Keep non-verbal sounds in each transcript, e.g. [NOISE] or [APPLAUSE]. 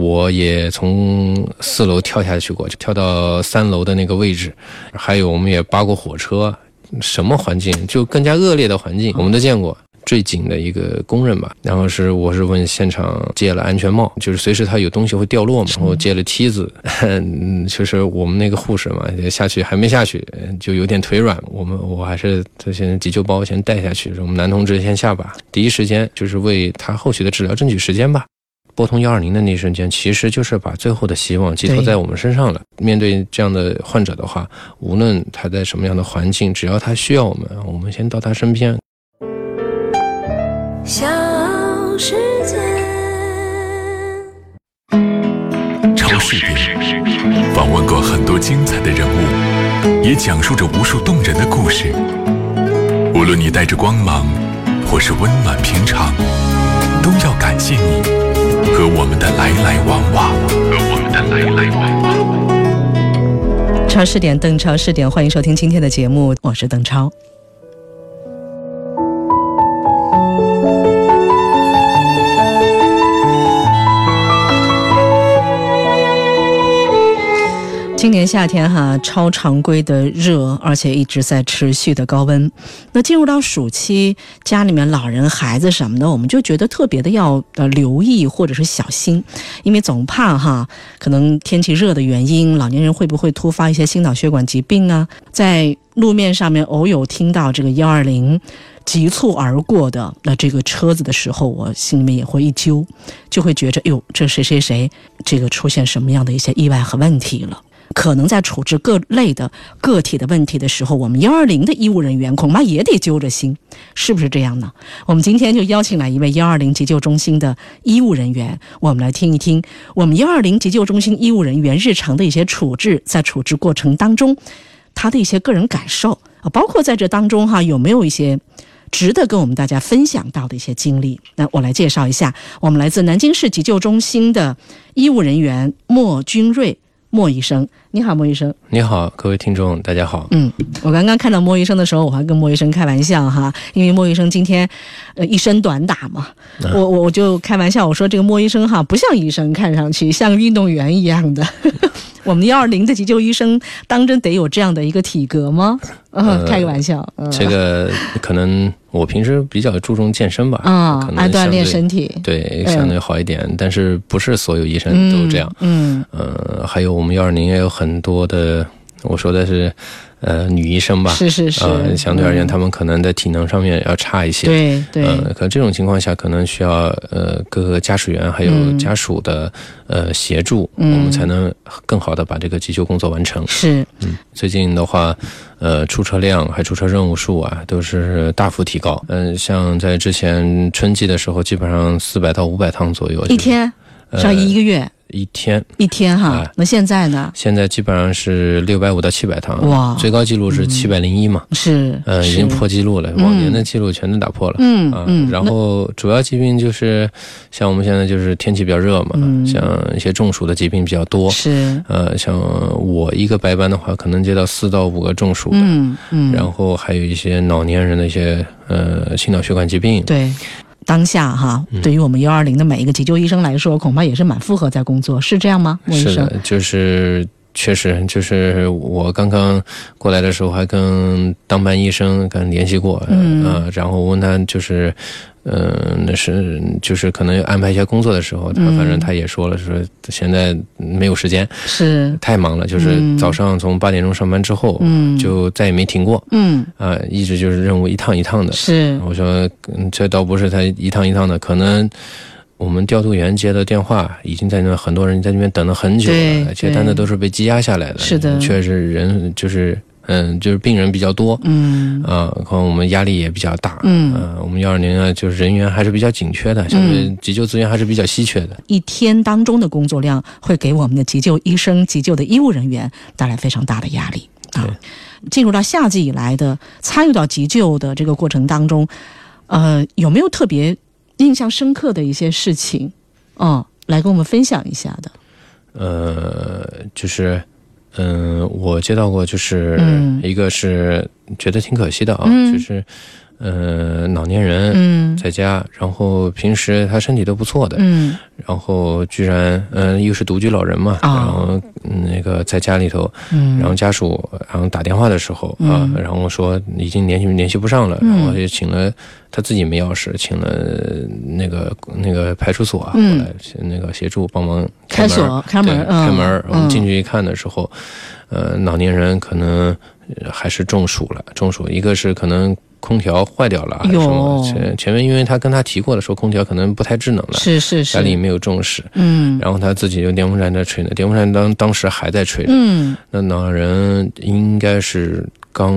我也从四楼跳下去过，就跳到三楼的那个位置。还有，我们也扒过火车，什么环境就更加恶劣的环境，我们都见过。最紧的一个工人吧，然后是我是问现场借了安全帽，就是随时他有东西会掉落嘛，然后借了梯子，[LAUGHS] 就是我们那个护士嘛下去还没下去就有点腿软，我们我还是他先急救包先带下去，我们男同志先下吧，第一时间就是为他后续的治疗争取时间吧。拨通幺二零的那一瞬间，其实就是把最后的希望寄托在我们身上了。面对这样的患者的话，无论他在什么样的环境，只要他需要我们，我们先到他身边。小世界，超市点访问过很多精彩的人物，也讲述着无数动人的故事。无论你带着光芒，或是温暖平常，都要感谢你和我们的来来往往，和我们的来来往往。超市点邓超市点，欢迎收听今天的节目，我是邓超。今年夏天哈，超常规的热，而且一直在持续的高温。那进入到暑期，家里面老人、孩子什么的，我们就觉得特别的要呃留意或者是小心，因为总怕哈，可能天气热的原因，老年人会不会突发一些心脑血管疾病啊？在路面上面偶有听到这个幺二零急促而过的那这个车子的时候，我心里面也会一揪，就会觉着哟，这谁谁谁这个出现什么样的一些意外和问题了。可能在处置各类的个体的问题的时候，我们幺二零的医务人员恐怕也得揪着心，是不是这样呢？我们今天就邀请来一位幺二零急救中心的医务人员，我们来听一听我们幺二零急救中心医务人员日常的一些处置，在处置过程当中他的一些个人感受啊，包括在这当中哈有没有一些值得跟我们大家分享到的一些经历？那我来介绍一下，我们来自南京市急救中心的医务人员莫军瑞。莫医生，你好，莫医生。你好，各位听众，大家好。嗯，我刚刚看到莫医生的时候，我还跟莫医生开玩笑哈，因为莫医生今天呃一身短打嘛，我我我就开玩笑，我说这个莫医生哈不像医生，看上去像运动员一样的。[LAUGHS] 我们幺二零的急救医生当真得有这样的一个体格吗？嗯，开个玩笑。这个 [LAUGHS] 可能我平时比较注重健身吧，啊，爱锻炼身体，对，相对好一点。但是不是所有医生都这样？嗯，呃，还有我们幺二零也有很多的，我说的是。呃，女医生吧，是是是，呃，相对而言，他们可能在体能上面要差一些，对对，呃，可这种情况下，可能需要呃各个驾驶员还有家属的呃协助，我们才能更好的把这个急救工作完成。是，嗯，最近的话，呃，出车量还出车任务数啊，都是大幅提高。嗯，像在之前春季的时候，基本上四百到五百趟左右，一天，上一个月。一天。一天哈，那现在呢？现在基本上是六百五到七百趟，哇，最高记录是七百零一嘛，是，呃，已经破记录了，往年的记录全都打破了，嗯嗯。然后主要疾病就是像我们现在就是天气比较热嘛，像一些中暑的疾病比较多，是，呃，像我一个白班的话，可能接到四到五个中暑的，嗯嗯，然后还有一些老年人的一些呃心脑血管疾病，对。当下哈，对于我们幺二零的每一个急救医生来说，恐怕也是蛮负荷在工作，是这样吗？是的，就是确实，就是我刚刚过来的时候，还跟当班医生跟联系过，嗯，然后问他就是。嗯，那是就是可能安排一下工作的时候，他反正他也说了，说现在没有时间，是太忙了。就是早上从八点钟上班之后，嗯，就再也没停过，嗯啊，一直就是任务一趟一趟的。是我说，这倒不是他一趟一趟的，可能我们调度员接的电话已经在那很多人在那边等了很久了，接单的都是被积压下来的。是的，确实人就是。嗯，就是病人比较多，嗯，啊，可能我们压力也比较大，嗯，我们幺二零啊，就是人员还是比较紧缺的，相对急救资源还是比较稀缺的。一天当中的工作量会给我们的急救医生、急救的医务人员带来非常大的压力啊。进入到夏季以来的参与到急救的这个过程当中，呃，有没有特别印象深刻的一些事情？嗯，来跟我们分享一下的。呃，就是。嗯，我接到过，就是一个是觉得挺可惜的啊，就是呃，老年人嗯。在家，然后平时他身体都不错的，嗯。然后居然，嗯、又是独居老人嘛，哦然后嗯那个在家里头，嗯，然后家属然后打电话的时候啊，嗯然后说已经联系联系不上了，嗯。然后就请了他自己没钥匙，请了那个那个派出所过来那个协助帮忙开门锁开门开门。我们嗯进去一看的时候，呃，老年人可能呃还是中暑了，中暑一个是可能。空调坏掉了，还是什么？前前面因为他跟他提过的，说空调可能不太智能了，是是是，家里没有重视，嗯。然后他自己用电风扇在吹呢，电风扇当当时还在吹着，嗯，那老人应该是刚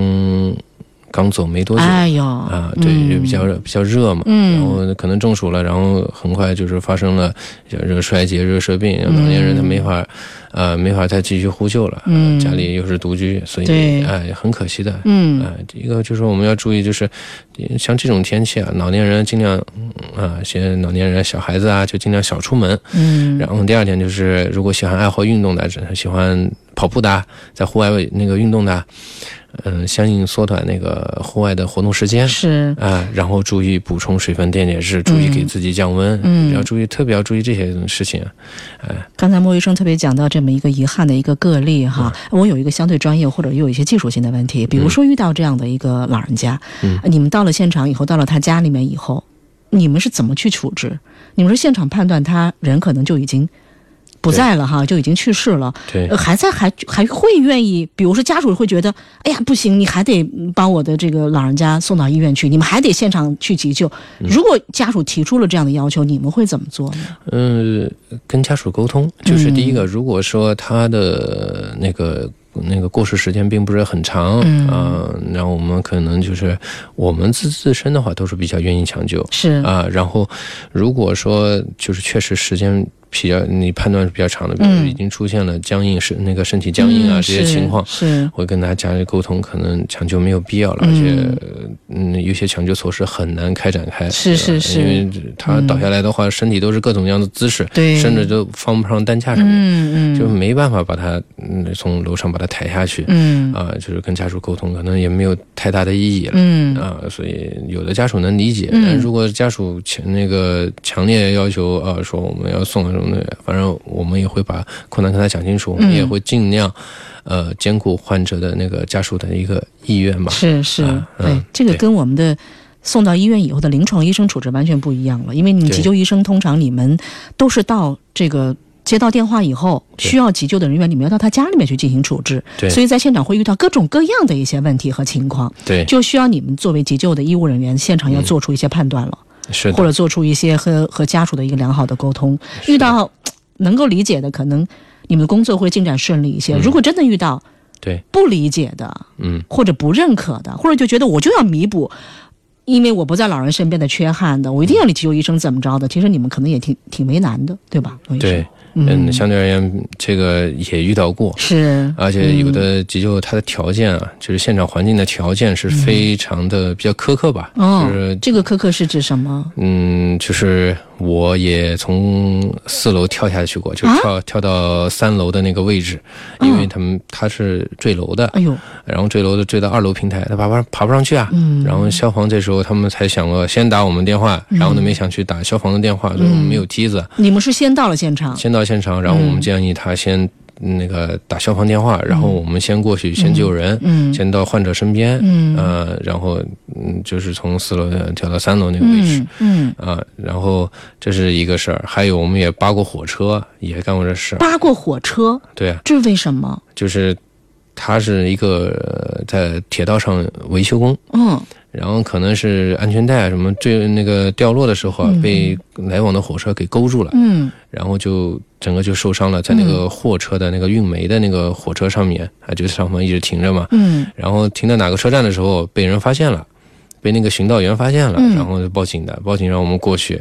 刚走没多久、哎呦啊，对，嗯。就比较比较热嘛，嗯。然后可能中暑了，然后很快就是发生了叫热衰竭、热射病，嗯。老年人他没法，呃，没法再继续呼救了，嗯。家里又是独居，所以哎，很可惜的。嗯。啊，第一个就是我们要注意，就是像这种天气啊，老年人尽量嗯啊，些老年人、小孩子啊，就尽量少出门。嗯，然后第二点就是，如果喜欢爱好运动的，喜欢跑步的，在户外那个运动的，嗯，相应缩短那个户外的活动时间。是啊，然后注意补充水分、电解质，注意给自己降温，嗯要注意，特别要注意这些事情。哎，刚才莫医生特别讲到这么一个遗憾的一个个例哈，我有一个相对专业或者又有一些技术性的问题，比如说遇到这样的一个老人家，嗯你们到了现场以后，到了他家里面以后，你们是怎么去处置？你们是现场判断他人可能就已经不在了哈，就已经去世了，对。呃，还在还还会愿意，比如说家属会觉得，哎呀不行，你还得把我的这个老人家送到医院去，你们还得现场去急救。嗯。如果家属提出了这样的要求，你们会怎么做呢？嗯，跟家属沟通，就是第一个，如果说他的那个那个过世时间并不是很长，嗯。啊，然后我们可能就是我们自自身的话都是比较愿意抢救。是。啊，然后如果说就是确实时间比较你判断是比较长的，比如嗯。已经出现了僵硬是那个身体僵硬啊、嗯这些情况。是。会跟他家里沟通，可能抢救没有必要了，而且，嗯，有些抢救措施很难开展开，是是是。因为他倒下来的话，身体都是各种各样的姿势，对。甚至都放不上担架上面，嗯嗯，就没办法把他嗯从楼上把他抬下去，嗯。啊，就是跟家属沟通，可能也没有太大的意义了。嗯。啊，所以有的家属能理解，嗯。但如果家属强那个强烈要求啊，说我们要送什么的，反正我们也会把困难跟他讲清楚，我们嗯。也会尽量，呃，兼顾患者的那个家属的一个意愿嘛。是是啊，对嗯，这个跟我们的。送到医院以后的临床医生处置完全不一样了，因为你急救医生通常你们都是到这个接到电话以后，需要急救的人员，你们要到他家里面去进行处置，对。所以在现场会遇到各种各样的一些问题和情况，对，就需要你们作为急救的医务人员，现场要做出一些判断了，是，或者做出一些和和家属的一个良好的沟通。遇到 [TSK] 能够理解的，可能你们的工作会进展顺利一些；如果真的遇到对，不理解的，嗯，或者不认可的，或者就觉得我就要弥补，因为我不在老人身边的缺憾的，我一定要你急救医生怎么着的？其实你们可能也挺挺为难的，对吧？对，嗯嗯，相对而言，这个也遇到过。是，而且有的急救它的条件啊，就是现场环境的条件是非常的比较苛刻吧。哦就是，这个苛刻是指什么？嗯，就是我也从四楼跳下去过，就啊？跳、跳到三楼的那个位置，因为他们他是坠楼的，哎呦，然后坠楼的坠到二楼平台，他爬不爬不上去啊。嗯，然后消防这时候他们才想了先打我们电话，然后呢没想去打消防的电话，所以我们没有梯子，你们是先到了现场，先到现场，然后我们建议他先那个打消防电话，然后我们先过去先救人，嗯先到患者身边，嗯。呃，然后嗯就是从四楼跳到三楼那个位置。嗯嗯，啊，然后这是一个事儿，还有我们也扒过火车，也干过这事儿。扒过火车，对啊，这是为什么？就是他是一个呃在铁道上维修工，嗯然后可能是安全带啊什么坠那个掉落的时候啊，嗯。被来往的火车给勾住了，嗯。然后就整个就受伤了，在那个货车的那个运煤的那个火车上面啊，就上方一直停着嘛，嗯。然后停到哪个车站的时候被人发现了。被那个巡道员发现了，嗯。然后就报警的，报警让我们过去，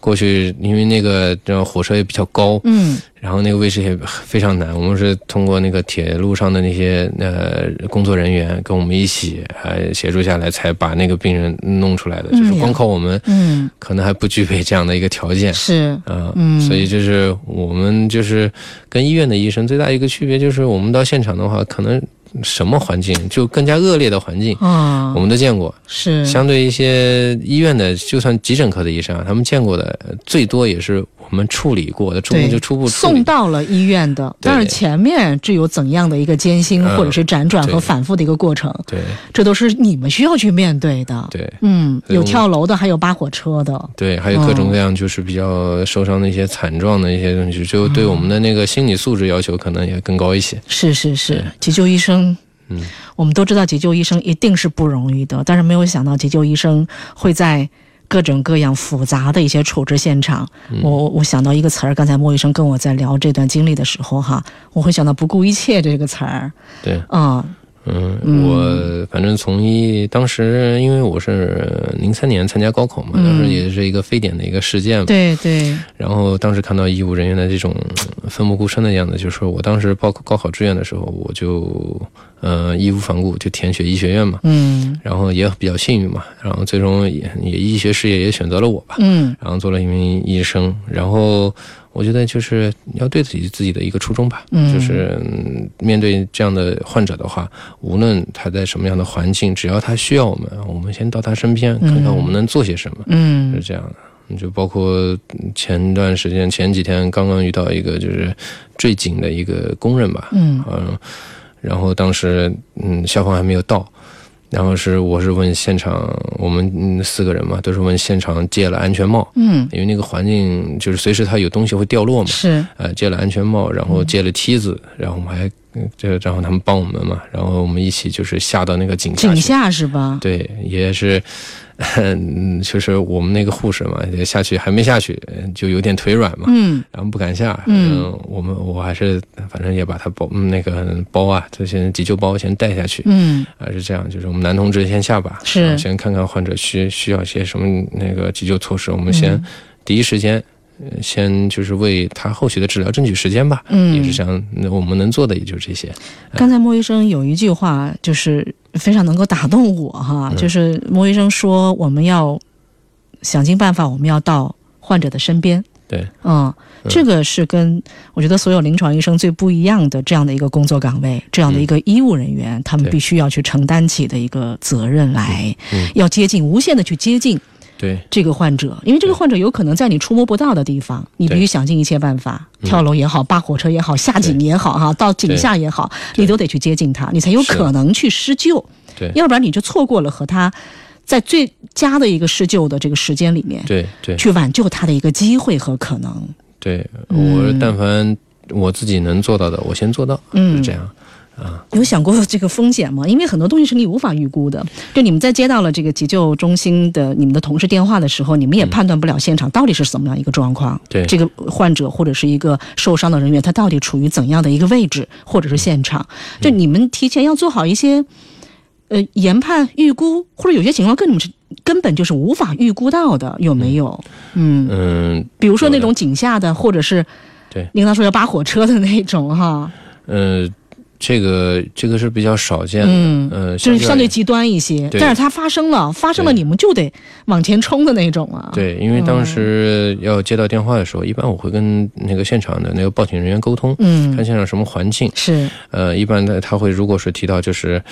过去，因为那个火车也比较高，嗯。然后那个位置也非常难，我们是通过那个铁路上的那些呃工作人员跟我们一起呃协助下来，才把那个病人弄出来的。就是光靠我们，嗯，可能还不具备这样的一个条件。是，啊、嗯。所以就是我们就是跟医院的医生最大一个区别就是，我们到现场的话，可能什么环境，就更加恶劣的环境，啊我，们都见过。是相对一些医院的，就算急诊科的医生啊，他们见过的呃最多也是我们处理过的，初步就初步。送到了医院的，但是前面这有怎样的一个艰辛嗯或者是辗转和反复的一个过程，对这都是你们需要去面对的。对嗯，有跳楼的，还有扒火车的。对，还有各种各样就是比较受伤的一些惨状的一些东西，就对我们的那个心理素质要求可能也更高一些。是是是，急救医生，嗯，我们都知道急救医生一定是不容易的，但是没有想到急救医生会在各种各样复杂的一些处置现场。嗯我我我想到一个词儿，刚才莫医生跟我在聊这段经历的时候哈，我会想到不顾一切这个词儿。对，啊、嗯，嗯我反正从一当时，因为我是零三年参加高考嘛，嗯当时也是一个非典的一个事件嘛。对对，然后当时看到医务人员的这种呃奋不顾身的样子，就是我当时报高考志愿的时候，我就呃义无反顾就填写医学院嘛。嗯然后也比较幸运嘛，然后最终也也医学事业也选择了我吧。嗯然后做了一名医生，然后我觉得就是要对自己自己的一个初衷吧，嗯。就是、嗯面对这样的患者的话，无论他在什么样的环境，只要他需要我们，我们先到他身边，嗯看看我们能做些什么，嗯。是嗯这样的。就包括前段时间前几天刚刚遇到一个就是坠井的一个工人吧，嗯。嗯，然后当时嗯消防还没有到，然后是我是问现场，我们嗯四个人嘛，都是问现场借了安全帽，嗯，因为那个环境就是随时它有东西会掉落嘛，是。呃，借了安全帽，然后借了梯子，然后我们还嗯这个然后他们帮我们嘛，然后我们一起就是下到那个井下，井下是吧？对，也是。嗯，就是我们那个护士嘛，也下去还没下去，嗯就有点腿软嘛，嗯然后不敢下。嗯我们我还是反正也把他包嗯那个包啊，这些急救包先带下去。嗯还，是这样，就是我们男同志先下吧，是先看看患者需需要些什么那个急救措施，我们先嗯第一时间，呃先就是为他后续的治疗争取时间吧。嗯，也是这样，那我们能做的也就这些。刚才莫医生有一句话，就是非常能够打动我哈，嗯就是莫医生说我们要想尽办法，我们要到患者的身边。对，嗯，这个是跟我觉得所有临床医生最不一样的这样的一个工作岗位，这样的一个医务人员，他们必须要去承担起的一个责任来，嗯要接近无限的去接近对，这个患者，因为这个患者有可能在你触摸不到的地方，你必须想尽一切办法，嗯。跳楼也好，扒火车也好，下井也好，哈，到井下也好，你都得去接近他，你才有可能去施救，对，要不然你就错过了和他在最佳的一个施救的这个时间里面，对，对，去挽救他的一个机会和可能。对，嗯。我但凡我自己能做到的，我先做到，嗯。是这样。有想过这个风险吗？因为很多东西是你无法预估的。就你们在接到了这个急救中心的你们的同事电话的时候，你们也判断不了现场到底是怎么样一个状况。对这个患者或者是一个受伤的人员，他到底处于怎样的一个位置或者是现场？就你们提前要做好一些。呃，研判、预估，或者有些情况根本是根本就是无法预估到的，有没有？嗯，嗯比如说那种井下的，或者是对领导说要扒火车的那种哈，呃，这个这个是比较少见的，嗯呃，就是相对极端一些。但是它发生了，发生了你们就得往前冲的那种啊。，对，因为当时要接到电话的时候，一般我会跟那个现场的那个报警人员沟通，嗯看，现场什么环境。是，呃，一般的他会如果是提到就是，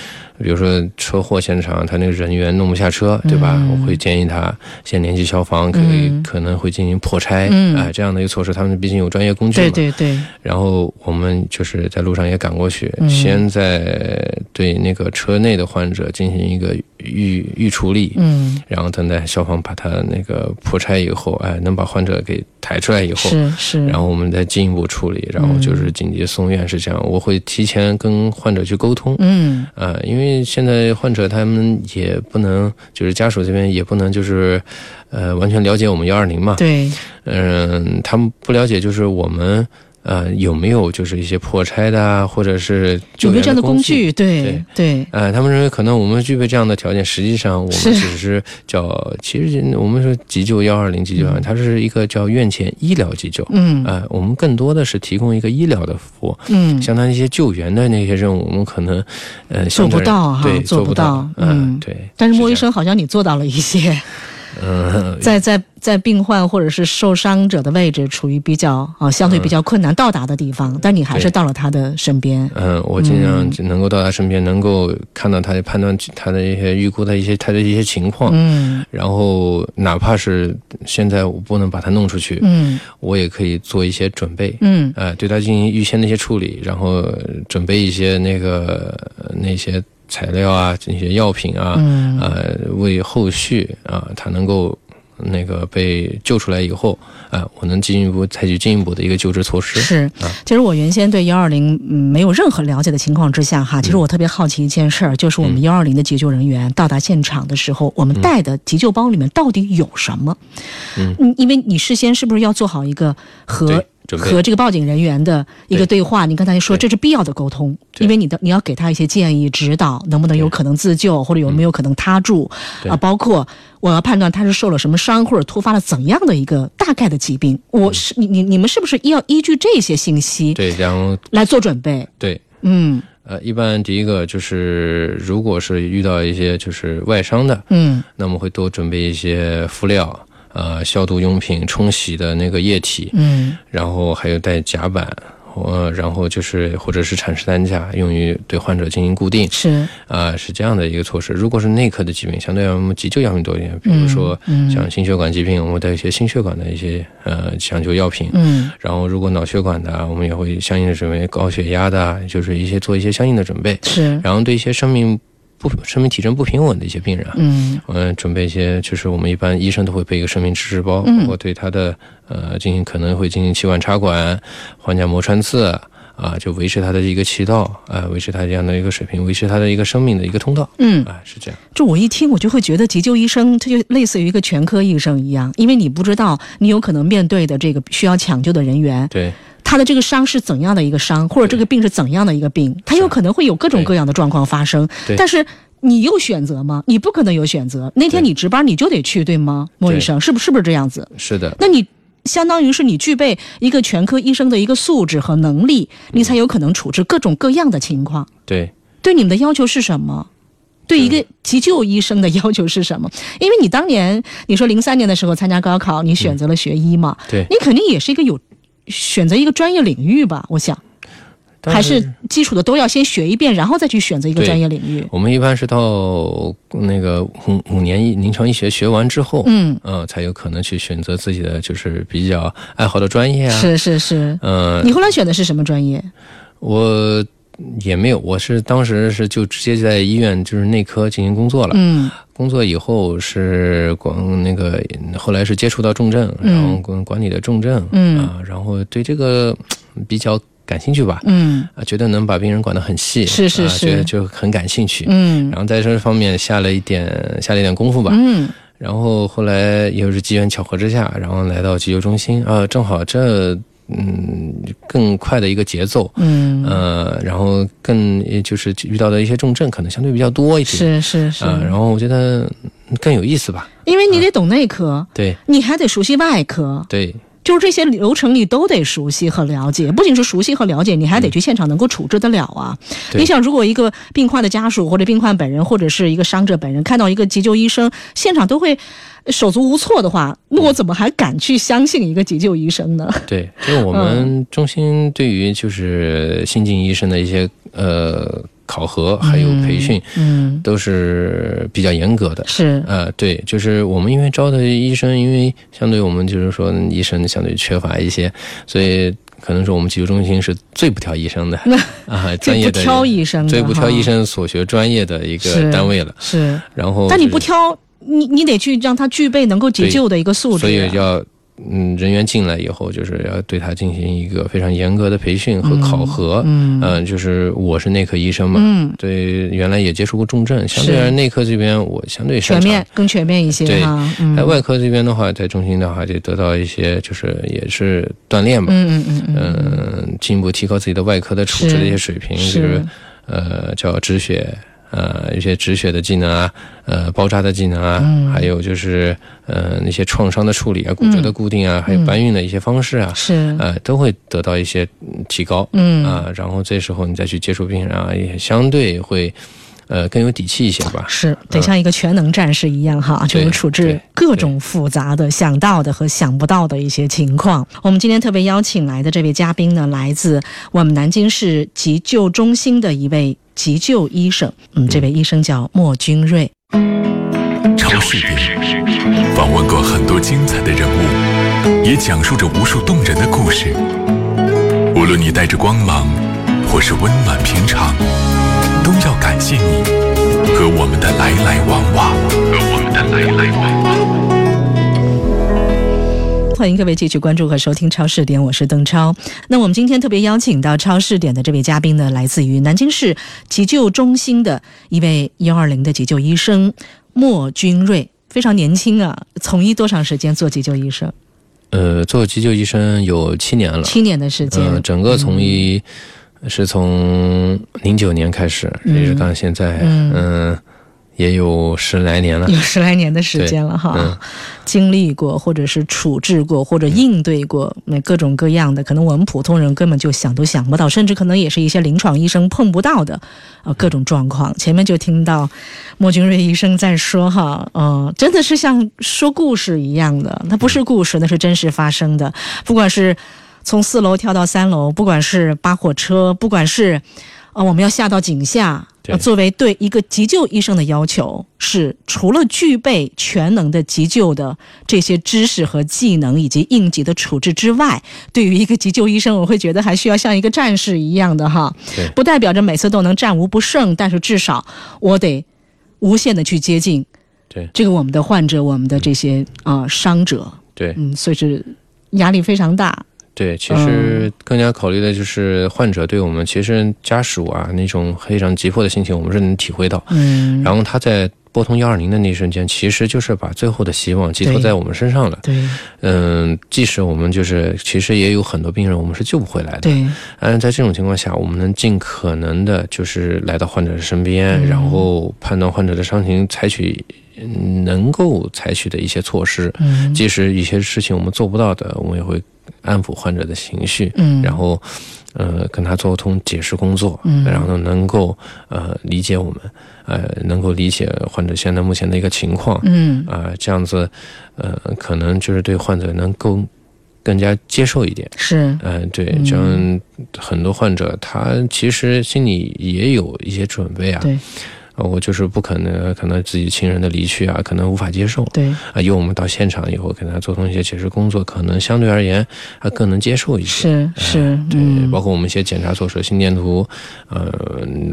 比如说车祸现场，他那个人员弄不下车，对吧？嗯我会建议他先联系消防，可以、嗯可能会进行破拆，嗯哎、这样的一个措施。他们毕竟有专业工具嘛。对对对，然后我们就是在路上也赶过去，嗯先在对那个车内的患者进行一个预预处理，嗯，然后等待消防把他那个破拆以后，哎，能把患者给抬出来以后，是是，然后我们再进一步处理，然后就是紧急送院是这样。我会提前跟患者去沟通，嗯。啊、因为现在患者他们也不能，就是家属这边也不能就是，呃，完全了解我们幺二零嘛，对，嗯，他们不了解就是我们呃有没有就是一些破拆的啊，或者是有没有这样的工工具？对对。对，呃，他们认为可能我们具备这样的条件，实际上我们只是叫，其实我们说急救幺二零急救啊，它是一个叫院前医疗急救。嗯。呃，我们更多的是提供一个医疗的服务，嗯，像他那些救援的那些任务，我们可能呃做不到哈对，做不不到。嗯。嗯，对。但是莫医生好像你做到了一些，嗯，在在在病患或者是受伤者的位置处于比较啊相对比较困难到达的地方，但你还是到了他的身边。嗯，我尽量能够到他身边，能够看到他的判断他的一些预估的一些他的一些情况，嗯。然后哪怕是现在我不能把他弄出去，嗯。我也可以做一些准备，嗯。呃，对他进行预先的一些处理，然后准备一些那个呃那些材料啊，这些药品啊，嗯。呃，为后续啊、他能够那个被救出来以后，啊、我能进一步采取进一步的一个救治措施。是。啊，其实我原先对幺二零没有任何了解的情况之下哈，其实我特别好奇一件事儿，就是我们幺二零的急救人员到达现场的时候，我们带的急救包里面到底有什么？嗯，因为你事先是不是要做好一个和和这个报警人员的一个对。话？你刚才说这是必要的沟通，因为你的你要给他一些建议指导，能不能有可能自救，或者有没有可能他住对。啊？包括我要判断他是受了什么伤，或者突发了怎样的一个大概的疾病。我是你你你们是不是要依据这些信息对，然后来做准备？对，嗯。呃，一般第一个就是，如果是遇到一些就是外伤的，嗯。那么会多准备一些敷料，呃，消毒用品、冲洗的那个液体，嗯然后还有带夹板，呃，然后就是或者是产湿担架，用于对患者进行固定，是啊、是这样的一个措施。如果是内科的疾病，相对我们急救药品多一点，比如说嗯像心血管疾病，我们带一些心血管的一些呃抢救药品。嗯然后，如果脑血管的啊，我们也会相应的准备高血压的啊，就是一些做一些相应的准备。是然后对一些生命不生命体征不平稳的一些病人嗯，我们，准备一些，就是我们一般医生都会备一个生命支持包，嗯包括对他的呃进行可能会进行气管插管、环甲膜穿刺啊，就维持他的一个气道啊，维持他这样的一个水平，维持他的一个生命的一个通道嗯。啊，是这样。就我一听，我就会觉得急救医生他就类似于一个全科医生一样，因为你不知道你有可能面对的这个需要抢救的人员，对他的这个伤是怎样的一个伤，或者这个病是怎样的一个病，他有可能会有各种各样的状况发生。对但是你有选择吗？你不可能有选择。那天你值班，你就得去，对吗？莫医生，是不是不是这样子？是的，那你相当于是你具备一个全科医生的一个素质和能力，你才有可能处置各种各样的情况。对对你们的要求是什么？对一个急救医生的要求是什么？因为你当年你说零三年的时候参加高考，你选择了学医嘛，对，你肯定也是一个有选择一个专业领域吧？我想，但还是基础的都要先学一遍，然后再去选择一个专业领域。我们一般是到那个五五年医临床医学学完之后，嗯，呃，才有可能去选择自己的就是比较爱好的专业啊。是是是。嗯、你后来选的是什么专业？我也没有，我是当时是就直接在医院就是内科进行工作了。嗯。工作以后是管那个，后来是接触到重症，嗯。然后管管理的重症，嗯。啊，然后对这个嗯比较感兴趣吧，嗯。啊，觉得能把病人管得很细，啊、是是是。觉得就很感兴趣。嗯。然后在这方面下了一点下了一点功夫吧，嗯。然后后来又是机缘巧合之下，然后来到急救中心啊，正好这嗯更快的一个节奏，嗯，呃，然后更就是遇到的一些重症可能相对比较多一些，是是是。啊，然后我觉得更有意思吧，因为你得懂内科，对。你还得熟悉外科，对就是这些流程你都得熟悉和了解，不仅是熟悉和了解，你还得去现场能够处置得了啊。对你想，如果一个病患的家属或者病患本人或者是一个伤者本人看到一个急救医生，现场都会手足无措的话，那我怎么还敢去相信一个急救医生呢？对，就是我们中心对于就是新进医生的一些呃考核还有培训，嗯，都是比较严格的。是，呃，对，就是我们因为招的医生，因为相对我们就是说医生相对缺乏一些，所以可能说我们急救中心是最不挑医生的 [LAUGHS] 啊，专业的最不挑医生最不挑医生所学专业的一个单位了。是，然后，但你不，挑，你你得去让他具备能够急救的一个素质啊。所以要嗯人员进来以后，就是要对他进行一个非常严格的培训和考核。嗯嗯、就是我是内科医生嘛，嗯，对，原来也接触过重症，相对而言内科这边我相对全面更全面一些对在外科这边的话，在中心的话，就得到一些就是也是锻炼吧，嗯嗯嗯嗯，嗯，进一步提高自己的外科的处置的一些水平，是。就是呃叫止血，呃一些止血的技能啊，呃包扎的技能啊，嗯还有就是呃那些创伤的处理啊、骨折的固定啊，还有搬运的一些方式啊，是，呃都会得到一些嗯提高。嗯啊，然后这时候你再去接触病人啊，也相对会，呃更有底气一些吧。是得像一个全能战士一样哈，就能处置各种复杂的、想到的和想不到的一些情况。我们今天特别邀请来的这位嘉宾呢，来自我们南京市急救中心的一位急救医生，嗯，这位医生叫莫君瑞。超视点，访问过很多精彩的人物，也讲述着无数动人的故事。无论你带着光芒，或是温暖平常，都要感谢你和我们的来来往往，和我们的来来往往。欢迎各位继续关注和收听超视点，我是邓超。那我们今天特别邀请到超视点的这位嘉宾呢，来自于南京市急救中心的一位幺二零的急救医生莫君瑞，非常年轻啊，从医多长时间做急救医生？呃，做急救医生有七年了，七年的时间。呃，整个从医是从零九年开始，嗯一直到现在，嗯嗯、也有十来年了。有十来年的时间了哈，嗯经历过或者是处置过或者应对过那各种各样的，可能我们普通人根本就想都想不到，甚至可能也是一些临床医生碰不到的呃各种状况。前面就听到莫君瑞医生在说哈，呃，真的是像说故事一样的，那不是故事，那是真实发生的，不管是从四楼跳到三楼，不管是扒火车，不管是呃我们要下到井下。作为对一个急救医生的要求是，除了具备全能的急救的这些知识和技能以及应急的处置之外，对于一个急救医生，我会觉得还需要像一个战士一样的哈对，不代表着每次都能战无不胜，但是至少我得无限的去接近对。这个我们的患者，我们的这些啊、呃伤者，对。嗯，所以是压力非常大，对，其嗯实更加考虑的就是患者对我们，其实家属啊那种非常急迫的心情，我们是能体会到。嗯，然后他在拨通幺二零的那一瞬间，其实就是把最后的希望寄托在我们身上了。对嗯，即使我们就是其实也有很多病人我们是救不回来的，对，但是在这种情况下，我们能尽可能的就是来到患者的身边，嗯然后判断患者的伤情，采取嗯能够采取的一些措施。嗯即使一些事情我们做不到的，我们也会安抚患者的情绪，嗯，然后呃跟他做通解释工作，嗯。然后能够呃理解我们，呃能够理解患者现在目前的一个情况，嗯。啊、这样子呃可能就是对患者能够更加接受一点。是。嗯、对嗯，这样很多患者他其实心里也有一些准备啊，对呃我就是不可能，可能自己亲人的离去啊，可能无法接受对啊，由我们到现场以后给他做通一些解释工作，可能相对而言啊更能接受一些。是是，对，嗯包括我们一些检查所说心电图，呃，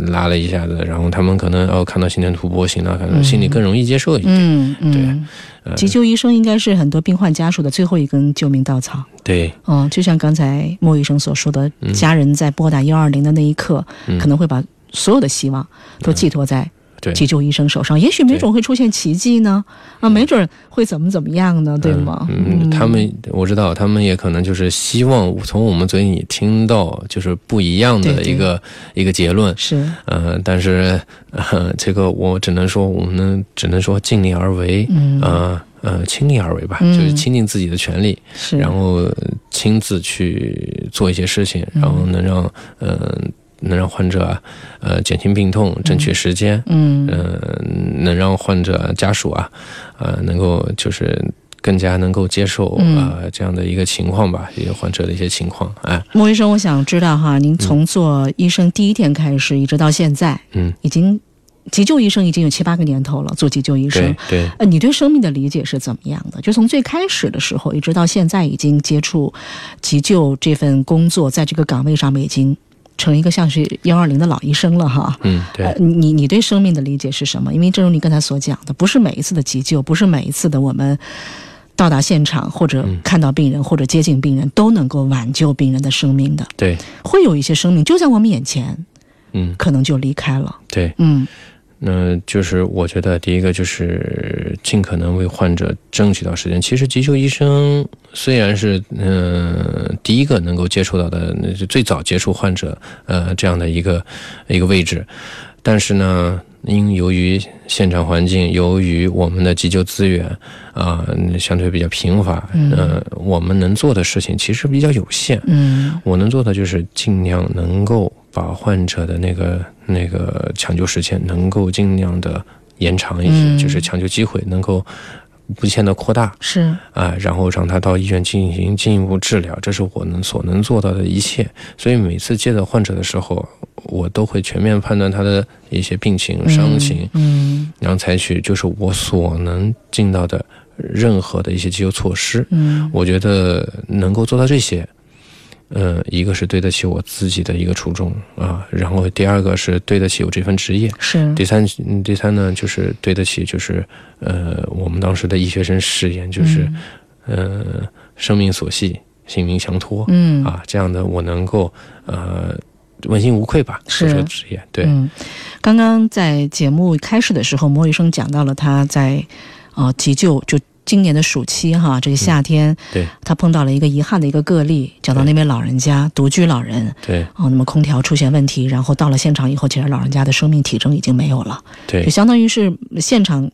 拉了一下子，然后他们可能哦看到心电图波形了，可能心里更容易接受一点。嗯嗯，呃急救医生应该是很多病患家属的最后一根救命稻草。对，嗯，就像刚才莫医生所说的，嗯家人在拨打幺二零的那一刻，嗯可能会把所有的希望都寄托在对急救医生手上。也许没准会出现奇迹呢，啊，没准会怎么怎么样呢，对吗？嗯，他们我知道，他们也可能就是希望从我们嘴里听到就是不一样的对对。一个一个结论。是。呃，但是呃，这个我只能说，我们只能说尽力而为，嗯。呃呃，亲力而为吧，嗯。就是倾尽自己的全力，是，然后亲自去做一些事情，然后能让呃能让患者啊呃减轻病痛，争取时间，嗯。呃，能让患者家属啊，呃，能够就是更加能够接受嗯。呃这样的一个情况吧，一个患者的一些情况，哎，莫医生，我想知道哈，您从做医生第一天开始，一直到现在，嗯，已经急救医生已经有七八个年头了，做急救医生。对。对，呃，你对生命的理解是怎么样的？就从最开始的时候，一直到现在，已经接触急救这份工作，在这个岗位上面已经成一个像是幺二零的老医生了哈。嗯对呃，，你你对生命的理解是什么？因为正如你刚才所讲的，不是每一次的急救，不是每一次的我们到达现场或者嗯看到病人或者接近病人都能够挽救病人的生命的，对，会有一些生命就在我们眼前，嗯可能就离开了。对，嗯那就是我觉得第一个就是尽可能为患者争取到时间。其实急救医生虽然是嗯、呃第一个能够接触到的，那是最早接触患者呃这样的一个一个位置，但是呢，因由于现场环境，由于我们的急救资源啊、相对比较贫乏，嗯。呃，我们能做的事情其实比较有限。嗯。我能做的就是尽量能够把患者的那个那个抢救时间能够尽量的延长一些，嗯。就是抢救机会能够无限的扩大是，啊、然后让他到医院进行进一步治疗，这是我能所能做到的一切。所以每次接到患者的时候，我都会全面判断他的一些病情、伤情，嗯然后采取就是我所能尽到的任何的一些急救措施。嗯我觉得能够做到这些，呃，一个是对得起我自己的一个初衷啊，然后第二个是对得起我这份职业，是，第三，嗯第三呢就是对得起就是呃我们当时的医学生誓言，就是、呃生命所系，性命相托、嗯。啊，这样的我能够呃问心无愧吧，是。这个职业，对，嗯，刚刚在节目开始的时候，莫医生讲到了他在呃急救就。今年的暑期哈，这个夏天，对。他碰到了一个遗憾的一个个例，讲到那位老人家独居老人，对。哦，那么空调出现问题，然后到了现场以后，其实老人家的生命体征已经没有了，对。就相当于是现场，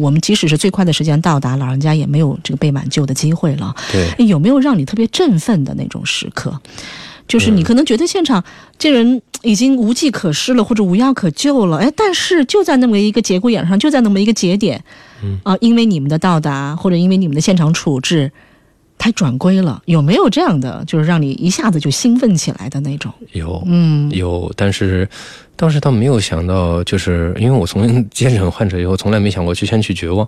我们即使是最快的时间到达，老人家也没有这个被挽救的机会了。对。哎有没有让你特别振奋的那种时刻？就是你可能觉得现场这人已经无计可施了，或者无药可救了，哎，但是就在那么一个节骨眼上，就在那么一个节点，嗯啊，因为你们的到达，或者因为你们的现场处置，他转归了，有没有这样的，就是让你一下子就兴奋起来的那种？有嗯有，但是当时倒没有想到，就是因为我从接诊患者以后，从来没想过去先去绝望。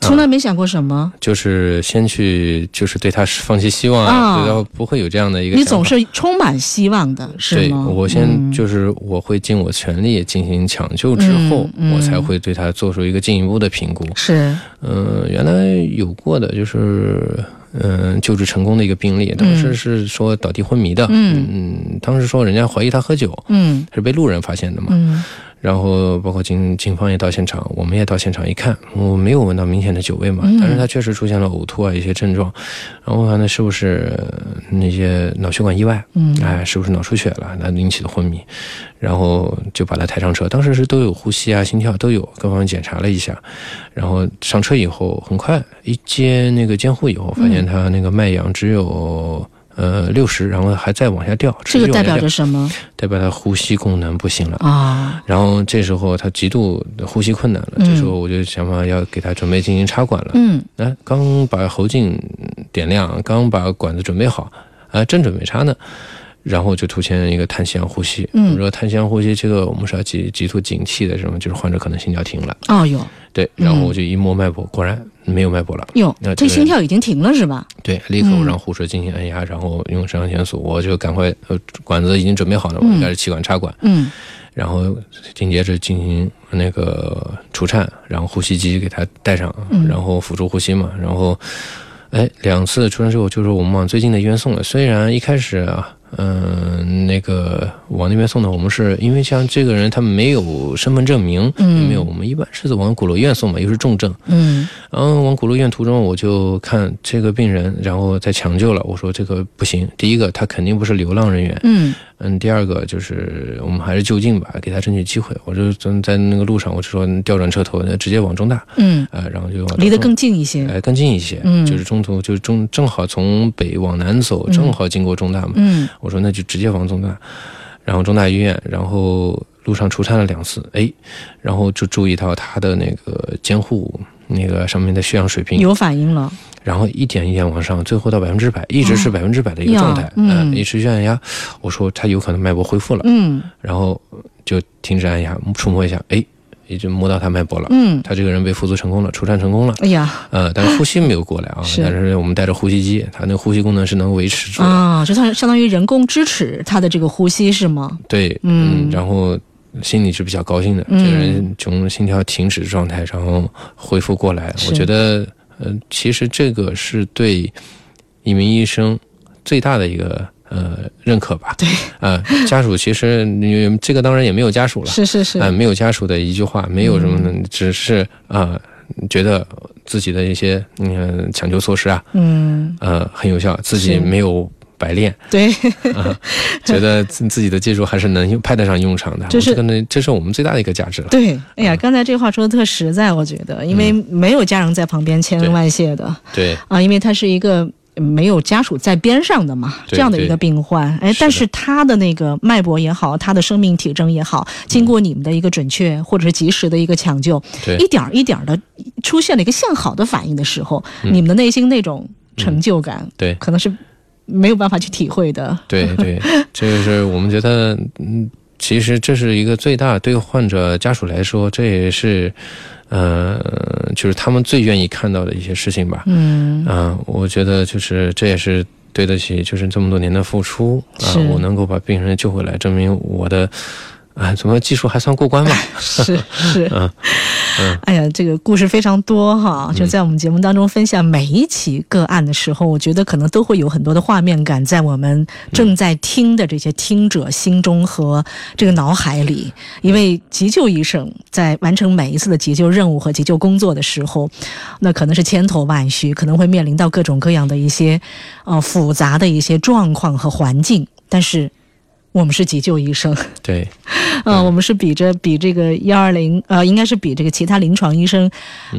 从来没想过什么，就是先去，就是对他放弃希望啊啊，对他不会有这样的一个你。总是充满希望的，是对吗？我先嗯。就是我会尽我全力进行抢救之后，我才会对他做出一个进一步的评估。是。嗯、原来有过的就是嗯、救治成功的一个病例，当时是说倒地昏迷的，嗯。嗯，当时说人家怀疑他喝酒，嗯。是被路人发现的嘛，嗯然后包括警警方也到现场，我们也到现场一看，我没有闻到明显的酒味嘛，嗯但是他确实出现了呕吐啊一些症状，然后我看那是不是呃那些脑血管意外，嗯哎，是不是脑出血了，那引起的昏迷，然后就把他抬上车，当时是都有呼吸啊、心跳都有，各方面检查了一下，然后上车以后，很快一接那个监护以后，发现他那个脉氧只有。呃，六十，然后还在往下掉，这个代表着什么代表他呼吸功能不行了。啊？然后这时候他极度的呼吸困难了，嗯这时候我就想法要给他准备进行插管了。嗯那、刚把喉镜点亮，刚把管子准备好，啊、正准备插呢，然后就出现一个叹息样呼吸。嗯我们说叹息样呼吸，这个我们是要极极度警惕的，什么就是患者可能心跳停了。哦哟对，然后我就一摸脉搏，果然没有脉搏了。哟那，这心跳已经停了是吧？对，立刻我嗯让护士进行按压，然后用肾上腺素，我就赶快呃管子已经准备好了，我开始气管插管。嗯然后紧接着进行那个除颤，然后呼吸机给他带上，嗯然后辅助呼吸嘛，然后，哎，两次出诊之后，就是我们往最近的医院送了。虽然一开始啊，嗯、那个往那边送的，我们是因为像这个人他没有身份证明，嗯。没有，我们一般是往鼓楼医院送嘛，又是重症，嗯。然后往鼓楼医院途中，我就看这个病人，然后在抢救了，我说这个不行，第一个他肯定不是流浪人员，嗯。嗯，第二个就是我们还是就近吧，给他争取机会。我就在在那个路上，我就说调转车头，那直接往中大，嗯，呃，然后就往离得更近一些。哎更近一些，嗯。就是中途就是中正好从北往南走，正好经过中大嘛。嗯我说那就直接往中大，然后中大医院，然后路上出差了两次，哎，然后就注意到他的那个监护那个上面的血氧水平有反应了。然后一点一点往上，最后到百分之百，一直是哦百分之百的一个状态，嗯一持续按压。我说他有可能脉搏恢复了，嗯然后就停止按压，触摸一下，哎，已经摸到他脉搏了。嗯，他这个人被复苏成功了，除颤成功了。哎呀呃，但是呼吸没有过来啊，[LAUGHS] 是但是我们带着呼吸机，他那个呼吸功能是能维持住的。啊，就相相当于人工支持他的这个呼吸是吗？对，嗯嗯，然后心里是比较高兴的，嗯这个人从心跳停止状态，然后恢复过来，我觉得，呃，其实这个是对一名医生最大的一个呃认可吧。对，呃、家属其实你这个当然也没有家属了，是是是。啊、，没有家属的一句话，没有什么的，只是啊、觉得自己的一些嗯抢救措施啊，嗯，呃很有效，自己没有白练，对，觉得自自己的技术还是能用派得上用场的。这是我这个呢，这是我们最大的一个价值了。对，哎呀，刚才这话说的特实在，我觉得，因为没有家人在旁边千恩万谢的。对。啊，因为他是一个没有家属在边上的嘛，这样的一个病患，哎，但是他的那个脉搏也好，他的生命体征也好，经过你们的一个准确或者是及时的一个抢救，对。一点儿一点的出现了一个向好的反应的时候，嗯。你们的内心那种成就感，对。可能是没有办法去体会的。对对，这个是我们觉得，嗯，其实这是一个最大对患者家属来说，这也是，呃，就是他们最愿意看到的一些事情吧。嗯啊、我觉得就是这也是对得起就是这么多年的付出啊、是我能够把病人救回来，证明我的啊、怎么技术还算过关吧？[LAUGHS] 是是，[LAUGHS] 嗯嗯哎呀，这个故事非常多哈，就在我们节目当中分享每一起个案的时候，我觉得可能都会有很多的画面感在我们正在听的这些听者心中和这个脑海里。因为急救医生在完成每一次的急救任务和急救工作的时候，那可能是千头万绪，可能会面临到各种各样的一些呃复杂的一些状况和环境，但是我们是急救医生。对，嗯，[LAUGHS] 我们是比着比这个幺二零，呃，应该是比这个其他临床医生，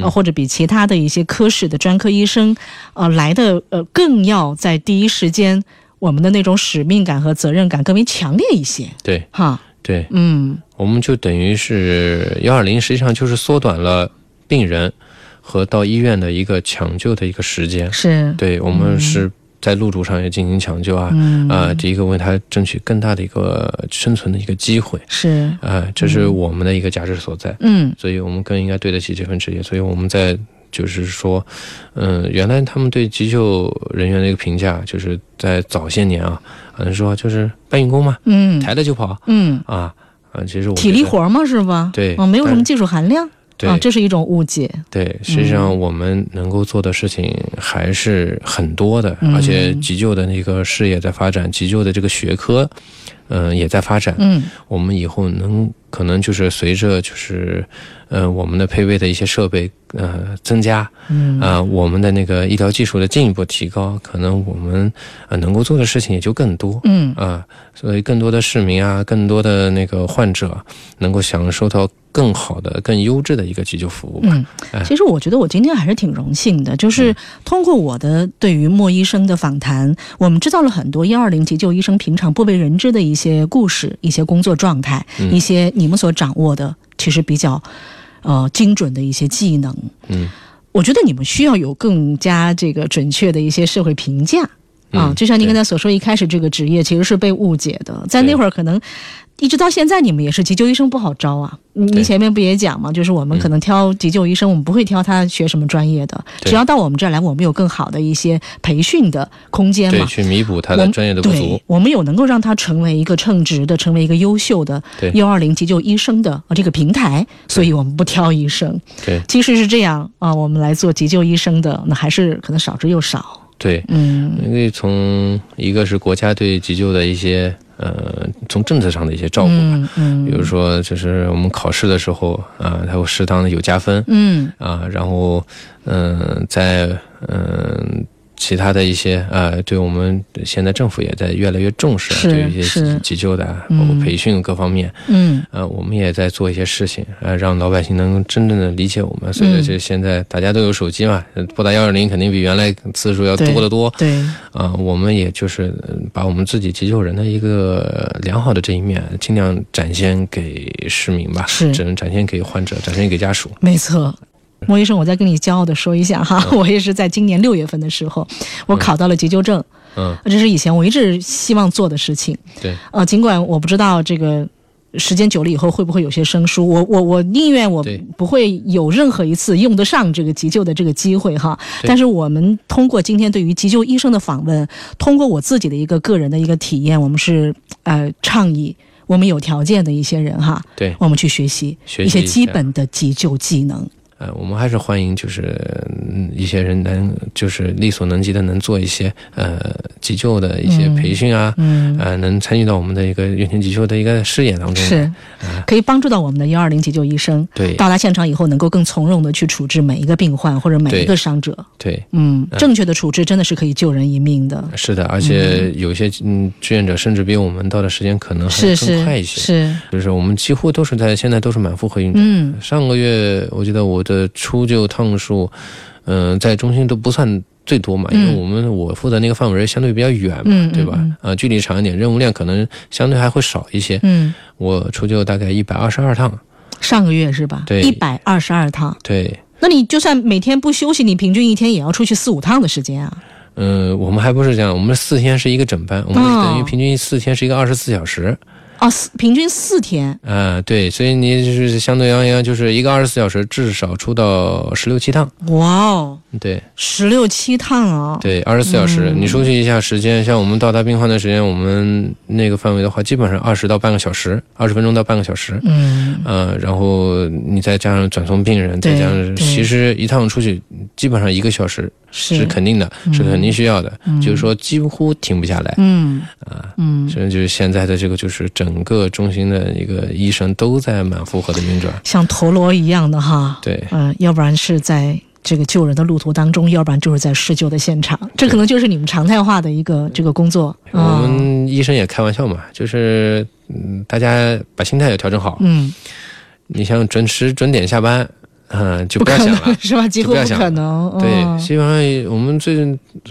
呃，或者比其他的一些科室的专科医生，呃，来的呃更要在第一时间，我们的那种使命感和责任感更为强烈一些，对。哈，对，嗯，我们就等于是幺二零，实际上就是缩短了病人和到医院的一个抢救的一个时间。是，对我们是在路途上也进行抢救啊，嗯，啊、第一个为他争取更大的一个生存的一个机会，是，啊、这是我们的一个价值所在，嗯。所以我们更应该对得起这份职业。所以我们在就是说，嗯、原来他们对急救人员的一个评价，就是在早些年啊，可能说就是搬运工嘛，嗯。抬了就跑嗯，啊啊，其实我体力活嘛是吧？对嗯，没有什么技术含量对。啊，这是一种误解，对，实际上我们能够做的事情还是很多的，嗯而且急救的那个事业在发展，急救的这个学科，嗯、也在发展。嗯。我们以后能可能就是随着就是，呃，我们的配备的一些设备呃增加，嗯。啊、我们的那个医疗技术的进一步提高，可能我们呃能够做的事情也就更多。嗯。啊，所以更多的市民啊，更多的那个患者能够享受到更好的、更优质的一个急救服务吧。嗯。哎，其实我觉得我今天还是挺荣幸的，就是通过我的对于莫医生的访谈，我们知道了很多幺二零急救医生平常不为人知的一些故事、一些工作状态、嗯。一些你们所掌握的其实比较呃精准的一些技能。嗯我觉得你们需要有更加这个准确的一些社会评价。啊，就像您刚才所说，一开始这个职业其实是被误解的，在那会儿可能一直到现在，你们也是急救医生不好招啊。您前面不也讲嘛，就是我们可能挑急救医生，我们不会挑他学什么专业的，只要到我们这儿来，我们有更好的一些培训的空间嘛对，嘛。去弥补他的专业的不足对。，我们有能够让他成为一个称职的、成为一个优秀的幺二零急救医生的啊这个平台，所以我们不挑医生。对其实是这样啊，我们来做急救医生的，那还是可能少之又少。对，嗯因为从一个是国家对急救的一些呃，从政策上的一些照顾吧，嗯嗯，比如说就是我们考试的时候啊，它会适当的有加分嗯啊，然后嗯，在嗯。其他的一些呃、对我们现在政府也在越来越重视啊是对一些急急救的包括培训各方面，嗯呃，我们也在做一些事情，呃，让老百姓能真正的理解我们。随着嗯这现在大家都有手机嘛，呃拨打幺二零肯定比原来次数要多得多。对，啊、我们也就是呃把我们自己急救人的一个良好的这一面，尽量展现给市民吧，是只能展现给患者，展现给家属。没错。莫医生，我再跟你骄傲的说一下哈，我也是在今年六月份的时候，我考到了急救证，嗯，这是以前我一直希望做的事情。对，呃，尽管我不知道这个时间久了以后会不会有些生疏，我我我宁愿我不会有任何一次用得上这个急救的这个机会哈。对但是我们通过今天对于急救医生的访问，通过我自己的一个个人的一个体验，我们是呃倡议。我们有条件的一些人哈，对，我们去学习一些基本的急救技能。呃，我们还是欢迎，就是嗯一些人能就是力所能及的，能做一些呃急救的一些嗯培训啊，嗯，呃，能参与到我们的一个院前急救的一个事业当中来。是可以帮助到我们的幺二零急救医生，对到达现场以后能够更从容的去处置每一个病患或者每一个伤者。对，嗯，正确的处置真的是可以救人一命的。是的，而且有些嗯志愿者甚至比我们到的时间可能还是更快一是些。是，就是我们几乎都是在现在都是满负荷运转。嗯上个月我记得我的出救趟数，嗯、在中心都不算最多嘛，因为嗯我们我负责那个范围相对比较远嘛，嗯嗯对吧啊？呃，距离长一点，任务量可能相对还会少一些。嗯，我出就大概一百二十二趟，上个月是吧？对一百二十二趟。对，那你就算每天不休息，你平均一天也要出去四五趟的时间啊。嗯、我们还不是这样，我们四天是一个整班，我们哦等于平均四天是一个二十四小时。哦，四平均四天。啊、对，所以你就是相对而言，就是一个二十四小时，至少出到十六七趟。哇哦，对十六七趟啊。对，二十四小时，嗯你出去一下时间，像我们到达病患的时间，我们那个范围的话，基本上二十到半个小时，二十分钟到半个小时。嗯，呃，然后你再加上转送病人，再加上，其实一趟出去基本上一个小时是是肯定的，是肯定需要的，嗯就是说几乎停不下来。嗯啊，嗯，所以就是现在的这个，就是整个中心的一个医生都在满负荷的运转。像陀螺一样的哈。对，嗯、要不然是在这个救人的路途当中，要不然就是在施救的现场，这可能就是你们常态化的一个这个工作。我们医生也开玩笑嘛，就是嗯，大家把心态要调整好。嗯，你像准时准点下班，嗯、就不要想了。是吧？几乎不不要想可能。对，嗯基本上我们最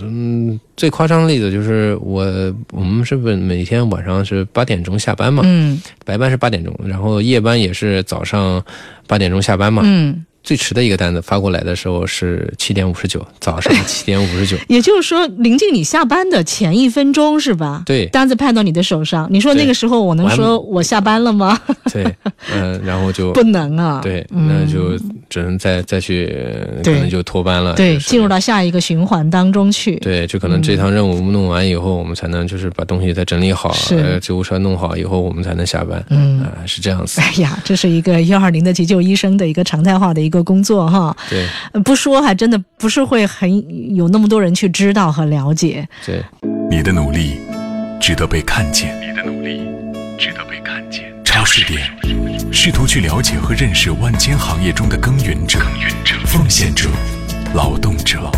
嗯最夸张的例子就是我我们是不是每天晚上是八点钟下班嘛？嗯白班是八点钟，然后夜班也是早上八点钟下班嘛。嗯，最迟的一个单子发过来的时候是七点五十九，早上 [LAUGHS] 七点五十九。也就是说，临近你下班的前一分钟是吧？对单子派到你的手上，你说那个时候我能说我下班了吗？[LAUGHS] 对，嗯、然后就 [LAUGHS] 不能啊。对，嗯那就只能再再去，可能就脱班了。对，就是进入到下一个循环当中去。对，就可能这趟任务弄完以后，我们才能就是把东西再整理好，呃，救护车弄好以后，我们才能下班。嗯啊、是这样子。哎呀，这是一个幺二零的急救医生的一个常态化的一个工作哈，对呃不说还真的不是会很有那么多人去知道和了解。对，你的努力值得被看见，你的努力值得被看见。超市点，试图去了解和认识万千行业中的耕耘者、奉献者、劳动者。